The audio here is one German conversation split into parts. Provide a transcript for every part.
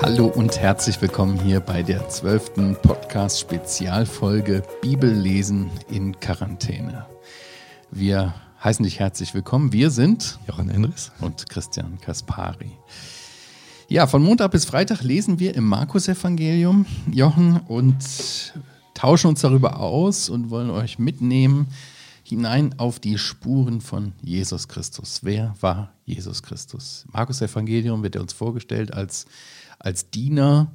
Hallo und herzlich willkommen hier bei der zwölften Podcast-Spezialfolge Bibellesen in Quarantäne. Wir heißen dich herzlich willkommen. Wir sind Jochen Endres und Christian Kaspari. Ja, von Montag bis Freitag lesen wir im Markus-Evangelium, Jochen, und tauschen uns darüber aus und wollen euch mitnehmen hinein auf die Spuren von Jesus Christus. Wer war Jesus Christus? Markus Evangelium wird er uns vorgestellt als, als Diener,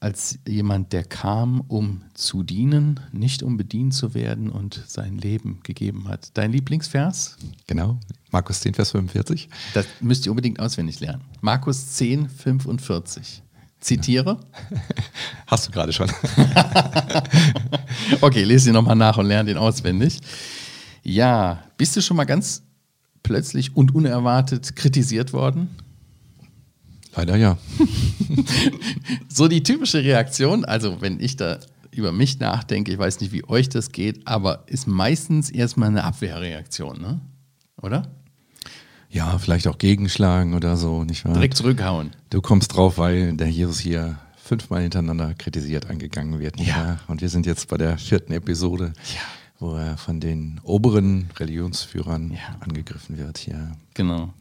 als jemand, der kam, um zu dienen, nicht um bedient zu werden und sein Leben gegeben hat. Dein Lieblingsvers? Genau, Markus 10, Vers 45. Das müsst ihr unbedingt auswendig lernen. Markus 10, 45. Zitiere. Hast du gerade schon. okay, lese ihn nochmal nach und lerne ihn auswendig. Ja, bist du schon mal ganz plötzlich und unerwartet kritisiert worden? Leider ja. so die typische Reaktion, also wenn ich da über mich nachdenke, ich weiß nicht, wie euch das geht, aber ist meistens erstmal eine Abwehrreaktion, ne? Oder? Ja, vielleicht auch gegenschlagen oder so, nicht wahr? Direkt zurückhauen. Du kommst drauf, weil der Jesus hier fünfmal hintereinander kritisiert angegangen wird. Ja. ja. Und wir sind jetzt bei der vierten Episode, Ja. Wo er von den oberen Religionsführern Ja. angegriffen wird. Ja. Genau.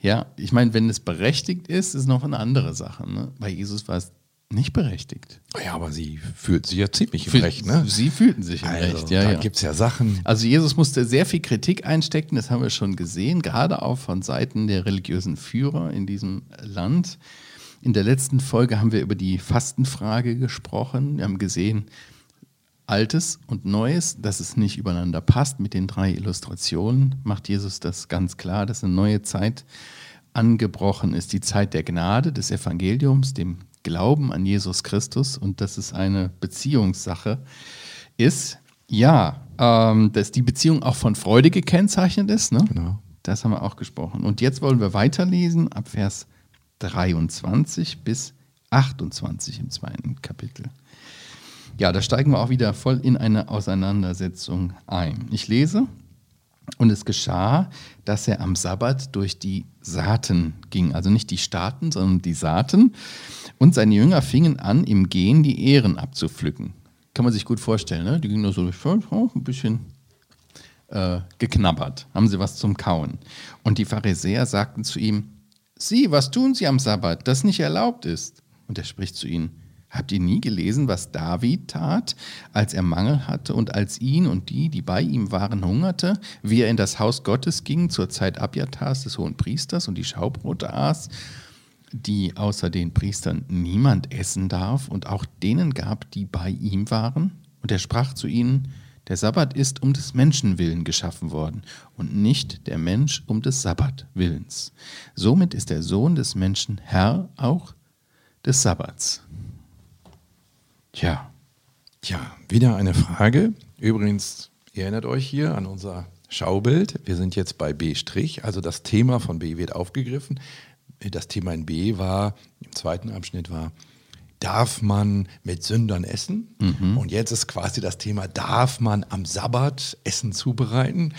Ja, ich meine, wenn es berechtigt ist, ist noch eine andere Sache. Ne? Bei Jesus war es nicht berechtigt. ja, aber sie fühlt sich ja ziemlich im Fühl- Recht, ne? Sie fühlten sich im Also, Recht, ja, da ja. gibt es ja Sachen. Also Jesus musste sehr viel Kritik einstecken, das haben wir schon gesehen, gerade auch von Seiten der religiösen Führer in diesem Land. In der letzten Folge haben wir über die Fastenfrage gesprochen. Wir haben gesehen, Altes und Neues, dass es nicht übereinander passt. Mit den drei Illustrationen macht Jesus das ganz klar, dass eine neue Zeit angebrochen ist. Die Zeit der Gnade, des Evangeliums, dem Glauben an Jesus Christus und dass es eine Beziehungssache ist. Ja, ähm, dass die Beziehung auch von Freude gekennzeichnet ist. Ne? Genau. Das haben wir auch gesprochen. Und jetzt wollen wir weiterlesen ab Vers 23 bis 28 im zweiten Kapitel. Ja, da steigen wir auch wieder voll in eine Auseinandersetzung ein. Ich lese, und es geschah, dass er am Sabbat durch die Saaten ging, also nicht die Staaten, sondern die Saaten. Und seine Jünger fingen an, im Gehen die Ähren abzupflücken. Kann man sich gut vorstellen, ne? Die gingen nur so durch, oh, ein bisschen äh, geknabbert, haben sie was zum Kauen. Und die Pharisäer sagten zu ihm, Sieh, was tun sie am Sabbat, das nicht erlaubt ist? Und er spricht zu ihnen, Habt ihr nie gelesen, was David tat, als er Mangel hatte und als ihn und die, die bei ihm waren, hungerte, wie er in das Haus Gottes ging zur Zeit Abjatars des hohen Priesters und die Schaubrote aß, die außer den Priestern niemand essen darf und auch denen gab, die bei ihm waren? Und er sprach zu ihnen, der Sabbat ist um des Menschen willen geschaffen worden und nicht der Mensch um des Sabbat willens. Somit ist der Sohn des Menschen Herr auch des Sabbats. Tja, Tja, wieder eine Frage. Übrigens, ihr erinnert euch hier an unser Schaubild. Wir sind jetzt bei B', also das Thema von B wird aufgegriffen. Das Thema in B war, im zweiten Abschnitt war, darf man mit Sündern essen? Und jetzt ist quasi das Thema, darf man am Sabbat Essen zubereiten?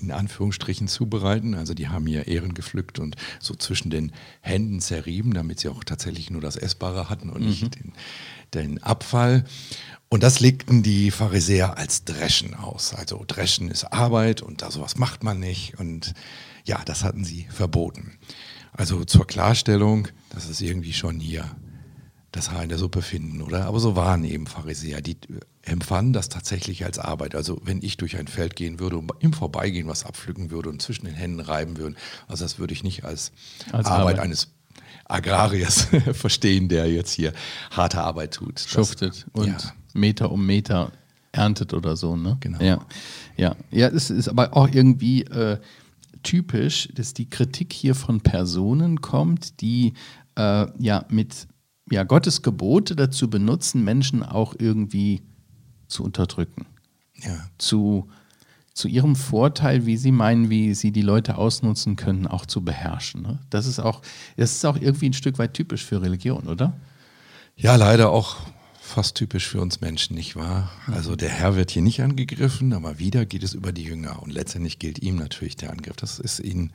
In Anführungsstrichen zubereiten. Also die haben hier Ehren gepflückt und so zwischen den Händen zerrieben, damit sie auch tatsächlich nur das Essbare hatten und nicht den, den Abfall. Und das legten die Pharisäer als Dreschen aus. Also Dreschen ist Arbeit und da sowas macht man nicht. Und ja, das hatten sie verboten. Also zur Klarstellung, das ist irgendwie schon hier das Haar in der Suppe finden, oder? Aber so waren eben Pharisäer, die empfanden das tatsächlich als Arbeit. Also wenn ich durch ein Feld gehen würde und im Vorbeigehen was abpflücken würde und zwischen den Händen reiben würde, also das würde ich nicht als, Als Arbeit, Arbeit. eines Agrariers verstehen, der jetzt hier harte Arbeit tut. Schuftet und ja. Meter um Meter erntet oder so, ne? Genau. Ja, ja, ja es ist aber auch irgendwie äh, typisch, dass die Kritik hier von Personen kommt, die äh, ja mit ja, Gottes Gebote dazu benutzen, Menschen auch irgendwie zu unterdrücken. Ja. Zu, zu ihrem Vorteil, wie sie meinen, wie sie die Leute ausnutzen können, auch zu beherrschen. Ne? Das ist auch, das ist auch irgendwie ein Stück weit typisch für Religion, oder? Ja, leider auch fast typisch für uns Menschen, nicht wahr? Also der Herr wird hier nicht angegriffen, aber wieder geht es über die Jünger und letztendlich gilt ihm natürlich der Angriff. Das ist ihnen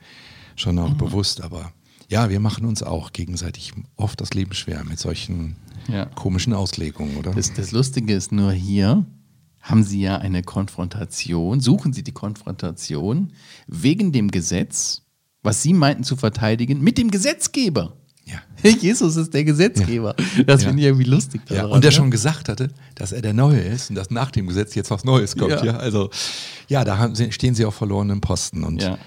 schon auch bewusst, aber ja, wir machen uns auch gegenseitig oft das Leben schwer mit solchen Ja. komischen Auslegungen, oder? Das, das Lustige ist nur hier, haben Sie ja eine Konfrontation, suchen Sie die Konfrontation wegen dem Gesetz, was Sie meinten zu verteidigen, mit dem Gesetzgeber. ja. Jesus ist der Gesetzgeber. Das Ja. finde ich irgendwie lustig. Ja, daran, und der ne? schon gesagt hatte, dass er der Neue ist und dass nach dem Gesetz jetzt was Neues kommt. Ja. Ja, also ja, da haben, stehen sie auf verlorenen Posten und Ja.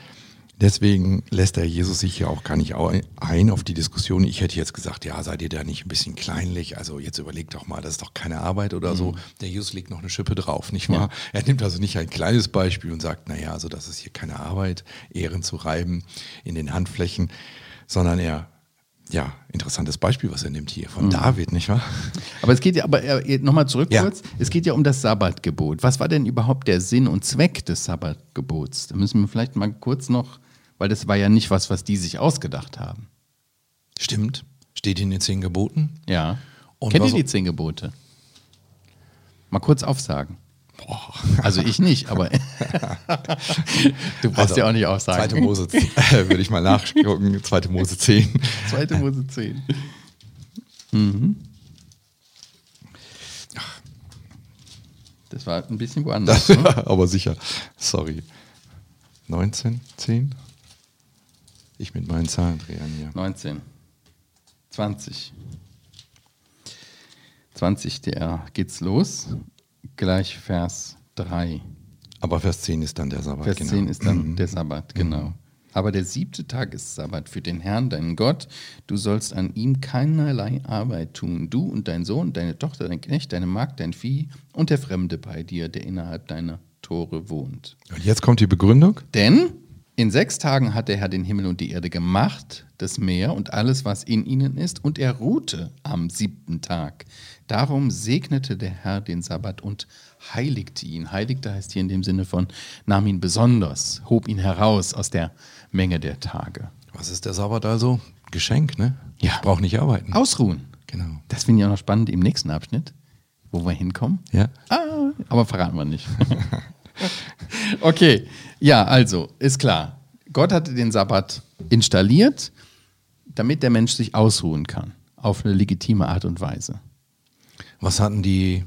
Deswegen lässt der Jesus sich ja auch gar nicht ein auf die Diskussion. Ich hätte jetzt gesagt, ja, seid ihr da nicht ein bisschen kleinlich? Also jetzt überlegt doch mal, das ist doch keine Arbeit oder so. Der Jesus legt noch eine Schippe drauf, nicht wahr? Er nimmt also nicht ein kleines Beispiel und sagt, naja, also das ist hier keine Arbeit, Ehren zu reiben in den Handflächen, sondern er ja, interessantes Beispiel, was er nimmt hier von David, nicht wahr? Aber es geht ja, aber äh, nochmal zurück Ja. kurz, es geht ja um das Sabbatgebot. Was war denn überhaupt der Sinn und Zweck des Sabbatgebots? Da müssen wir vielleicht mal kurz noch, weil das war ja nicht was, was die sich ausgedacht haben. Stimmt. Steht in den zehn Geboten. Ja. Und Kennt ihr die zehn Gebote? Mal kurz aufsagen. Boah. Also ich nicht, aber du brauchst Also, ja auch nicht aufsagen. Zweite Mose, äh, würde ich mal nachgucken. Zweite Mose 10. Zweite Mose 10. Das war ein bisschen woanders. Das, ne? aber sicher. Sorry. 19, 10? Ich mit meinen Zahlendrehern hier. 19. 20. 20, der geht's los. Gleich Vers 3. Aber Vers 10 ist dann der Sabbat. Vers genau. 10 ist dann der Sabbat, genau. Aber der siebte Tag ist Sabbat für den Herrn, deinen Gott. Du sollst an ihm keinerlei Arbeit tun. Du und dein Sohn, deine Tochter, dein Knecht, deine Magd, dein Vieh und der Fremde bei dir, der innerhalb deiner Tore wohnt. Und jetzt kommt die Begründung. Denn in sechs Tagen hat der Herr den Himmel und die Erde gemacht, das Meer und alles, was in ihnen ist, und er ruhte am siebten Tag. Darum segnete der Herr den Sabbat und heiligte ihn. Heiligte heißt hier in dem Sinne von, nahm ihn besonders, hob ihn heraus aus der Menge der Tage. Was ist der Sabbat also? Geschenk, ne? Ja. Ich brauche nicht arbeiten. Ausruhen. Genau. Das finde ich auch noch spannend im nächsten Abschnitt, wo wir hinkommen. Ja. Ah, aber verraten wir nicht. okay, ja, also ist klar. Gott hatte den Sabbat installiert, damit der Mensch sich ausruhen kann. Auf eine legitime Art und Weise. Was hatten die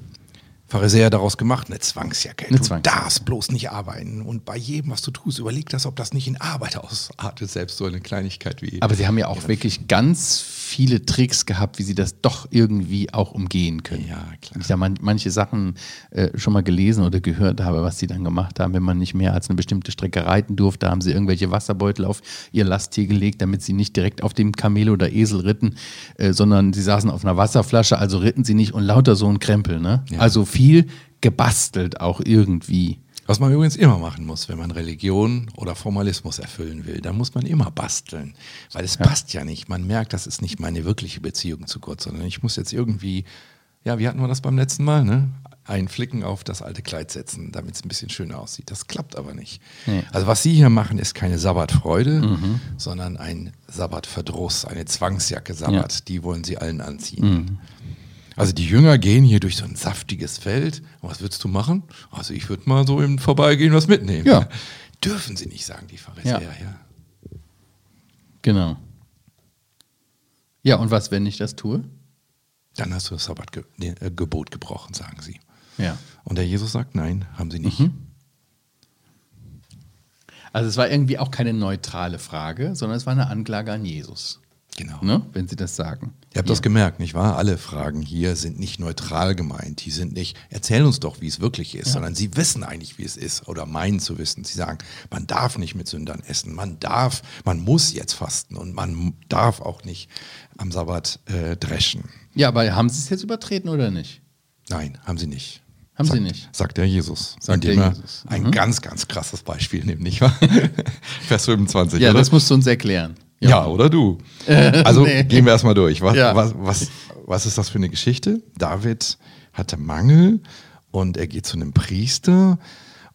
Pharisäer daraus gemacht? Eine Zwangsjacke. Eine du Zwangsjacke. darfst bloß nicht arbeiten. Und bei jedem, was du tust, überleg das, ob das nicht in Arbeit ausartet, selbst so eine Kleinigkeit wie. Aber sie haben ja auch wirklich ganz viele Tricks gehabt, wie sie das doch irgendwie auch umgehen können. Ja, klar. Ich da man, manche Sachen äh, schon mal gelesen oder gehört habe, was sie dann gemacht haben, wenn man nicht mehr als eine bestimmte Strecke reiten durfte, haben sie irgendwelche Wasserbeutel auf ihr Lasttier gelegt, damit sie nicht direkt auf dem Kamel oder Esel ritten, äh, sondern sie saßen auf einer Wasserflasche, also ritten sie nicht und lauter so ein Krempel. Ne? Ja. Also viel gebastelt auch irgendwie. Was man übrigens immer machen muss, wenn man Religion oder Formalismus erfüllen will, dann muss man immer basteln. Weil es passt ja nicht. Man merkt, das ist nicht meine wirkliche Beziehung zu Gott, sondern ich muss jetzt irgendwie, ja, wie hatten wir das beim letzten Mal, ne? Einen Flicken auf das alte Kleid setzen, damit es ein bisschen schöner aussieht. Das klappt aber nicht. Nee. Also was Sie hier machen, ist keine Sabbatfreude, sondern ein Sabbatverdruss, eine Zwangsjacke Sabbat. Die wollen Sie allen anziehen. Also die Jünger gehen hier durch so ein saftiges Feld. Was würdest du machen? Also ich würde mal so im Vorbeigehen was mitnehmen. Ja. Dürfen sie nicht, sagen die Pharisäer. Ja. Ja. Genau. Ja, und was, wenn ich das tue? Dann hast du das Sabbatgebot gebrochen, sagen sie. Ja. Und der Jesus sagt, nein, haben sie nicht. Also es war irgendwie auch keine neutrale Frage, sondern es war eine Anklage an Jesus, Genau. ne? wenn Sie das sagen. Ihr habt das gemerkt, nicht wahr? Alle Fragen hier sind nicht neutral gemeint. Die sind nicht, erzähl uns doch, wie es wirklich ist, sondern sie wissen eigentlich, wie es ist oder meinen zu wissen. Sie sagen, man darf nicht mit Sündern essen, man darf, man muss jetzt fasten und man darf auch nicht am Sabbat äh, dreschen. Ja, aber haben Sie es jetzt übertreten oder nicht? Nein, haben sie nicht. Haben sagt, sie nicht. Sagt der Jesus. Sagt indem der er Jesus. Ein Mhm. ganz, ganz krasses Beispiel nimmt, nicht wahr? Vers 25. Ja, oder? das musst du uns erklären. Ja, oder du? Also nee. gehen wir erstmal durch. Was, Ja. was, was, was ist das für eine Geschichte? David hatte Mangel und er geht zu einem Priester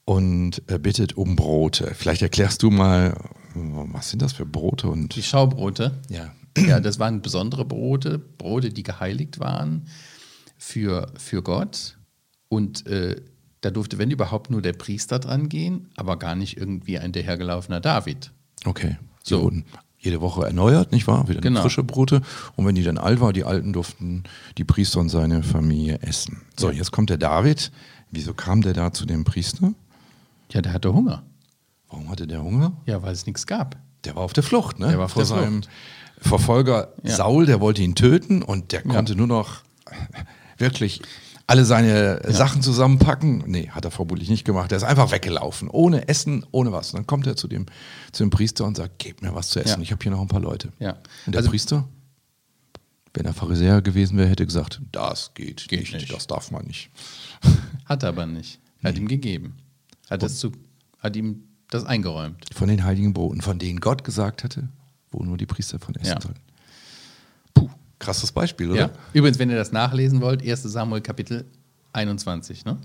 und er bittet um Brote. Vielleicht erklärst du mal, was sind das für Brote und Die Schaubrote. ja. Ja, das waren besondere Brote, Brote, die geheiligt waren für, für Gott und äh, da durfte, wenn überhaupt, nur der Priester dran gehen, aber gar nicht irgendwie ein dahergelaufener David. Okay. Die So. wurden jede Woche erneuert, nicht wahr? Wieder Genau. frische Brote. Und wenn die dann alt war, die Alten durften die Priester und seine Familie essen. So, Ja. jetzt kommt der David. Wieso kam der da zu dem Priester? Ja, der hatte Hunger. Warum hatte der Hunger? Ja, weil es nichts gab. Der war auf der Flucht, ne? Der war auf Vor der seinem Verfolger Ja. Saul, der wollte ihn töten und der konnte nur noch wirklich alle seine Sachen zusammenpacken. Nee, hat er vermutlich nicht gemacht. Er ist einfach weggelaufen, ohne Essen, ohne was. Und dann kommt er zu dem, zu dem Priester und sagt, gib mir was zu essen, Ja. ich habe hier noch ein paar Leute. Ja. Und der Also- Priester, wenn er Pharisäer gewesen wäre, hätte gesagt, das geht, Geht nicht, nicht. das darf man nicht. Hat er aber nicht. Hat ihm gegeben. Hat, das zu, hat ihm das eingeräumt. Von den heiligen Broten, von denen Gott gesagt hatte, wo nur die Priester von essen Ja. sollen. Krasses Beispiel, oder? Ja. Übrigens, wenn ihr das nachlesen wollt, 1. Samuel Kapitel 21, ne?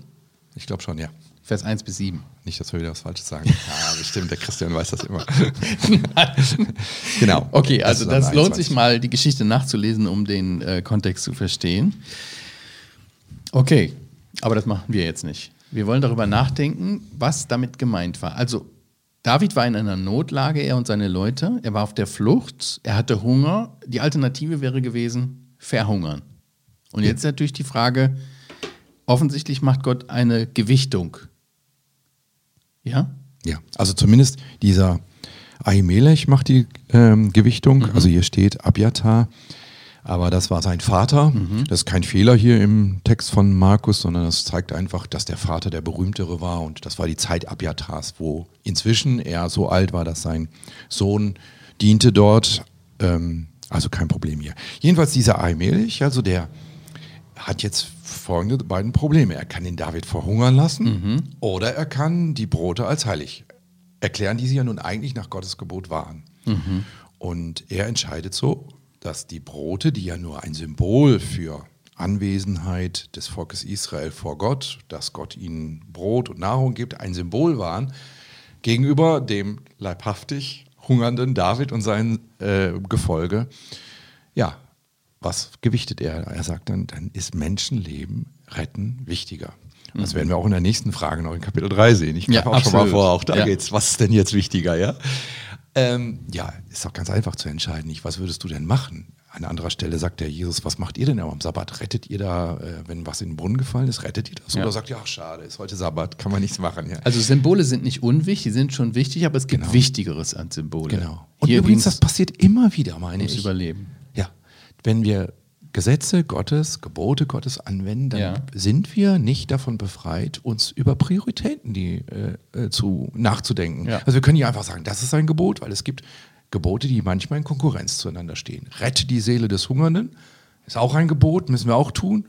Ich glaube schon, ja. Vers 1 bis 7. Nicht, dass wir wieder was Falsches sagen. Ja, bestimmt, der Christian weiß das immer. genau. Okay, also dann das lohnt 21. sich mal, die Geschichte nachzulesen, um den äh, Kontext zu verstehen. Okay, aber das machen wir jetzt nicht. Wir wollen darüber nachdenken, was damit gemeint war. Also, David war in einer Notlage, er und seine Leute. Er war auf der Flucht, er hatte Hunger. Die Alternative wäre gewesen, verhungern. Und jetzt ist natürlich die Frage, offensichtlich macht Gott eine Gewichtung. Ja? Ja, also zumindest dieser Ahimelech macht die ähm, Gewichtung. Also hier steht Abiatar, aber das war sein Vater. Das ist kein Fehler hier im Text von Markus, sondern das zeigt einfach, dass der Vater der berühmtere war und das war die Zeit Abiatars, wo inzwischen er so alt war, dass sein Sohn diente dort. Ähm, also kein Problem hier. Jedenfalls dieser Ahimelech, also der hat jetzt folgende beiden Probleme. Er kann den David verhungern lassen oder er kann die Brote als heilig erklären, die sie ja nun eigentlich nach Gottes Gebot waren. Und er entscheidet so, dass die Brote, die ja nur ein Symbol für Anwesenheit des Volkes Israel vor Gott, dass Gott ihnen Brot und Nahrung gibt, ein Symbol waren, gegenüber dem leibhaftig hungernden David und seinem äh, Gefolge, ja, was gewichtet er? Er sagt dann, dann ist Menschenleben retten wichtiger. Das werden wir auch in der nächsten Frage noch in Kapitel 3 sehen. Ich Ja, greife auch schon mal absolut. vor, auch da Ja. geht's. Was ist denn jetzt wichtiger, ja? Ähm, ja, ist doch ganz einfach zu entscheiden. Nicht, was würdest du denn machen? An anderer Stelle sagt der Jesus, was macht ihr denn am Sabbat? Rettet ihr da, äh, wenn was in den Brunnen gefallen ist, rettet ihr das? Ja. Oder sagt ihr, ach schade, ist heute Sabbat, kann man nichts machen. Ja. Also Symbole sind nicht unwichtig, die sind schon wichtig, aber es gibt Genau. Wichtigeres an Symbole. Genau. Und Hier übrigens, das passiert immer wieder, meine ich. Überleben. Ja, wenn wir Gesetze Gottes, Gebote Gottes anwenden, dann Ja. sind wir nicht davon befreit, uns über Prioritäten die, äh, äh, zu, nachzudenken. Ja. Also wir können nicht einfach sagen, das ist ein Gebot, weil es gibt Gebote, die manchmal in Konkurrenz zueinander stehen. Rette die Seele des Hungernden, ist auch ein Gebot, müssen wir auch tun.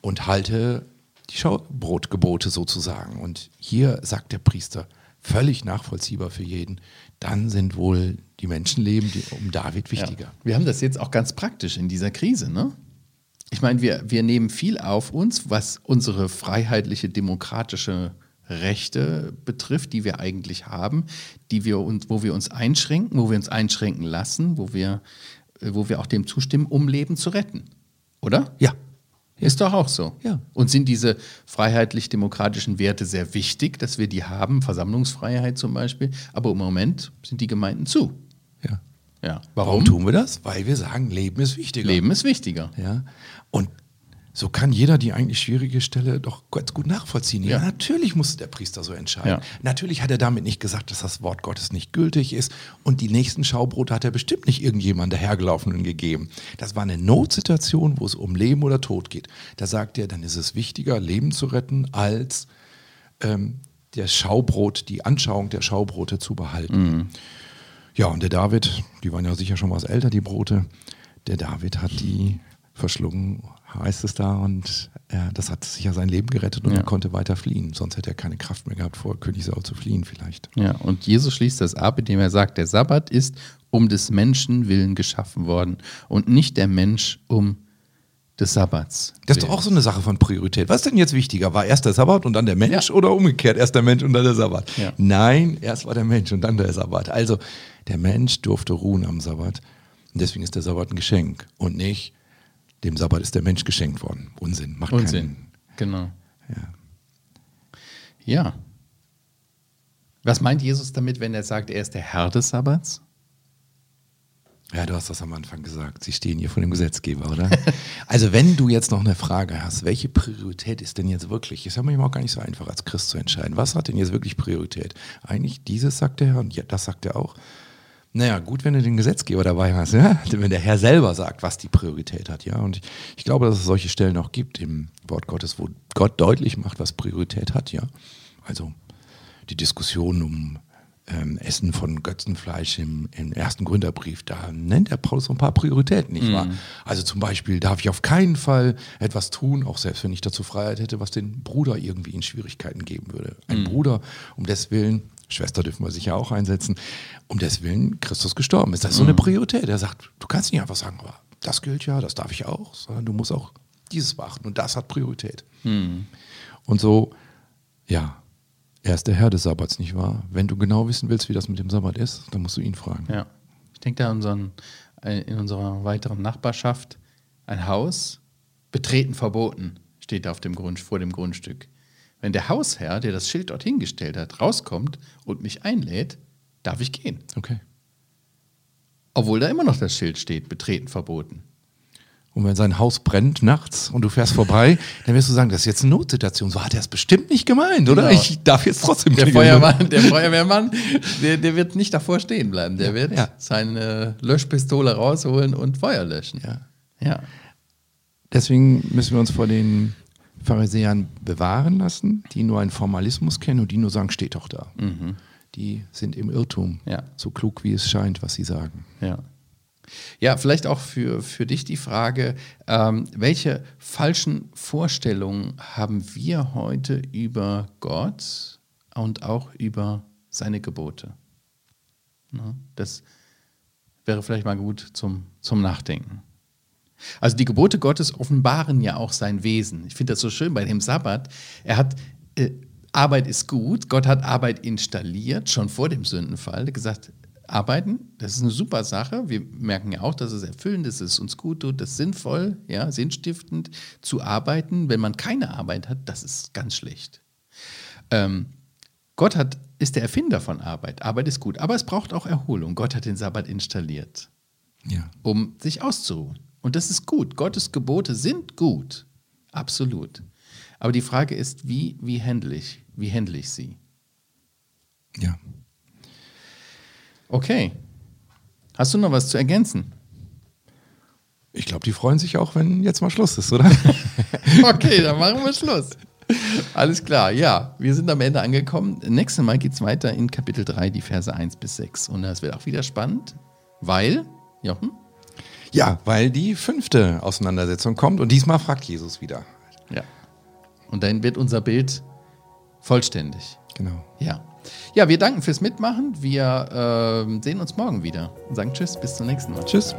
Und halte die Schaubrotgebote sozusagen. Und hier sagt der Priester, völlig nachvollziehbar für jeden, dann sind wohl die Menschenleben die, um David wichtiger. Ja. Wir haben das jetzt auch ganz praktisch in dieser Krise, ne? Ich meine, wir, wir nehmen viel auf uns, was unsere freiheitliche, demokratische Rechte betrifft, die wir eigentlich haben, die wir uns, wo wir uns einschränken, wo wir uns einschränken lassen, wo wir, äh, wo wir auch dem zustimmen, um Leben zu retten. Oder? Ja. Ist doch auch so. Ja. Und sind diese freiheitlich-demokratischen Werte sehr wichtig, dass wir die haben, Versammlungsfreiheit zum Beispiel, aber im Moment sind die Gemeinden zu. Ja. Ja. Warum tun wir das? Weil wir sagen, Leben ist wichtiger. Leben ist wichtiger. Ja. Und so kann jeder die eigentlich schwierige Stelle doch ganz gut nachvollziehen. Ja, Ja. natürlich musste der Priester so entscheiden. Ja. Natürlich hat er damit nicht gesagt, dass das Wort Gottes nicht gültig ist. Und die nächsten Schaubrote hat er bestimmt nicht irgendjemand dahergelaufenen gegeben. Das war eine Notsituation, wo es um Leben oder Tod geht. Da sagt er, dann ist es wichtiger, Leben zu retten, als ähm, der Schaubrot, die Anschauung der Schaubrote zu behalten. Ja, und der David, die waren ja sicher schon was älter, die Brote. Der David hat die verschlungen, heißt es da, und äh, das hat sicher sein Leben gerettet und Ja. er konnte weiter fliehen. Sonst hätte er keine Kraft mehr gehabt, vor König Saul zu fliehen vielleicht. Ja, und Jesus schließt das ab, indem er sagt, der Sabbat ist um des Menschen willen geschaffen worden und nicht der Mensch um des Sabbats. Das ist doch auch so eine Sache von Priorität. Was ist denn jetzt wichtiger? War erst der Sabbat und dann der Mensch Ja. oder umgekehrt? Erst der Mensch und dann der Sabbat? Ja. Nein, erst war der Mensch und dann der Sabbat. Also der Mensch durfte ruhen am Sabbat. Und deswegen ist der Sabbat ein Geschenk und nicht dem Sabbat ist der Mensch geschenkt worden. Unsinn, macht Unsinn, keinen. genau. Ja. Ja. Was meint Jesus damit, wenn er sagt, er ist der Herr des Sabbats? Ja, du hast das am Anfang gesagt. Sie stehen hier vor dem Gesetzgeber, oder? also, wenn du jetzt noch eine Frage hast, welche Priorität ist denn jetzt wirklich? Ist ja manchmal auch gar nicht so einfach als Christ zu entscheiden. Was hat denn jetzt wirklich Priorität? Eigentlich dieses sagt der Herr und ja, das sagt er auch. Naja, gut, wenn du den Gesetzgeber dabei hast, ja? wenn der Herr selber sagt, was die Priorität hat, ja. Und ich, glaube, dass es solche Stellen auch gibt im Wort Gottes, wo Gott deutlich macht, was Priorität hat, ja. Also die Diskussion um ähm, Essen von Götzenfleisch im, im ersten Gründerbrief, da nennt der Paulus so ein paar Prioritäten, nicht wahr? Also zum Beispiel darf ich auf keinen Fall etwas tun, auch selbst wenn ich dazu Freiheit hätte, was den Bruder irgendwie in Schwierigkeiten geben würde. Ein Bruder, um des Willen, Schwester dürfen wir sicher auch einsetzen, um des Willen Christus gestorben ist. Das ist so eine Priorität. Er sagt, du kannst nicht einfach sagen, aber das gilt ja, das darf ich auch, sondern du musst auch dieses beachten und das hat Priorität. Und so, ja, er ist der Herr des Sabbats, nicht wahr? Wenn du genau wissen willst, wie das mit dem Sabbat ist, dann musst du ihn fragen. Ja. Ich denke da unseren, äh, in unserer weiteren Nachbarschaft ein Haus, betreten verboten, steht auf dem Grund, vor dem Grundstück. Wenn der Hausherr, der das Schild dort hingestellt hat, rauskommt und mich einlädt, darf ich gehen. Okay. Obwohl da immer noch das Schild steht, betreten verboten. Und wenn sein Haus brennt nachts und du fährst vorbei, dann wirst du sagen, das ist jetzt eine Notsituation. So hat er es bestimmt nicht gemeint, oder? Genau. Ich darf jetzt trotzdem Der klingeln. Feuerwehrmann, der Feuerwehrmann der, der wird nicht davor stehen bleiben. Der wird Ja. seine Löschpistole rausholen und Feuer löschen. Ja. Ja. Deswegen müssen wir uns vor den Pharisäern bewahren lassen, die nur einen Formalismus kennen und die nur sagen, steht doch da. Die sind im Irrtum. Ja. So klug, wie es scheint, was sie sagen. Ja. Ja, vielleicht auch für, für dich die Frage, ähm, welche falschen Vorstellungen haben wir heute über Gott und auch über seine Gebote? Ne? Das wäre vielleicht mal gut zum, zum Nachdenken. Also die Gebote Gottes offenbaren ja auch sein Wesen. Ich finde das so schön bei dem Sabbat. Er hat äh, Arbeit ist gut. Gott hat Arbeit installiert schon vor dem Sündenfall. Gesagt, arbeiten, das ist eine super Sache. Wir merken ja auch, dass es erfüllend ist, dass es uns gut tut, das sinnvoll, ja, sinnstiftend zu arbeiten. Wenn man keine Arbeit hat, das ist ganz schlecht. Ähm, Gott hat, ist der Erfinder von Arbeit. Arbeit ist gut, aber es braucht auch Erholung. Gott hat den Sabbat installiert Ja. um sich auszuruhen. Und das ist gut. Gottes Gebote sind gut. Absolut. Aber die Frage ist, wie, wie handle ich, wie handle ich sie? Ja. Okay. Hast du noch was zu ergänzen? Ich glaube, die freuen sich auch, wenn jetzt mal Schluss ist, oder? Okay, dann machen wir Schluss. Alles klar, ja. Wir sind am Ende angekommen. Nächstes Mal geht es weiter in Kapitel 3, die Verse 1 bis 6. Und das wird auch wieder spannend, weil, Jochen, ja, weil die fünfte Auseinandersetzung kommt und diesmal fragt Jesus wieder. ja. Und dann wird unser Bild vollständig. Genau. Ja. Ja, wir danken fürs Mitmachen. Wir ähm, sehen uns morgen wieder und sagen Tschüss, bis zum nächsten Mal. Tschüss.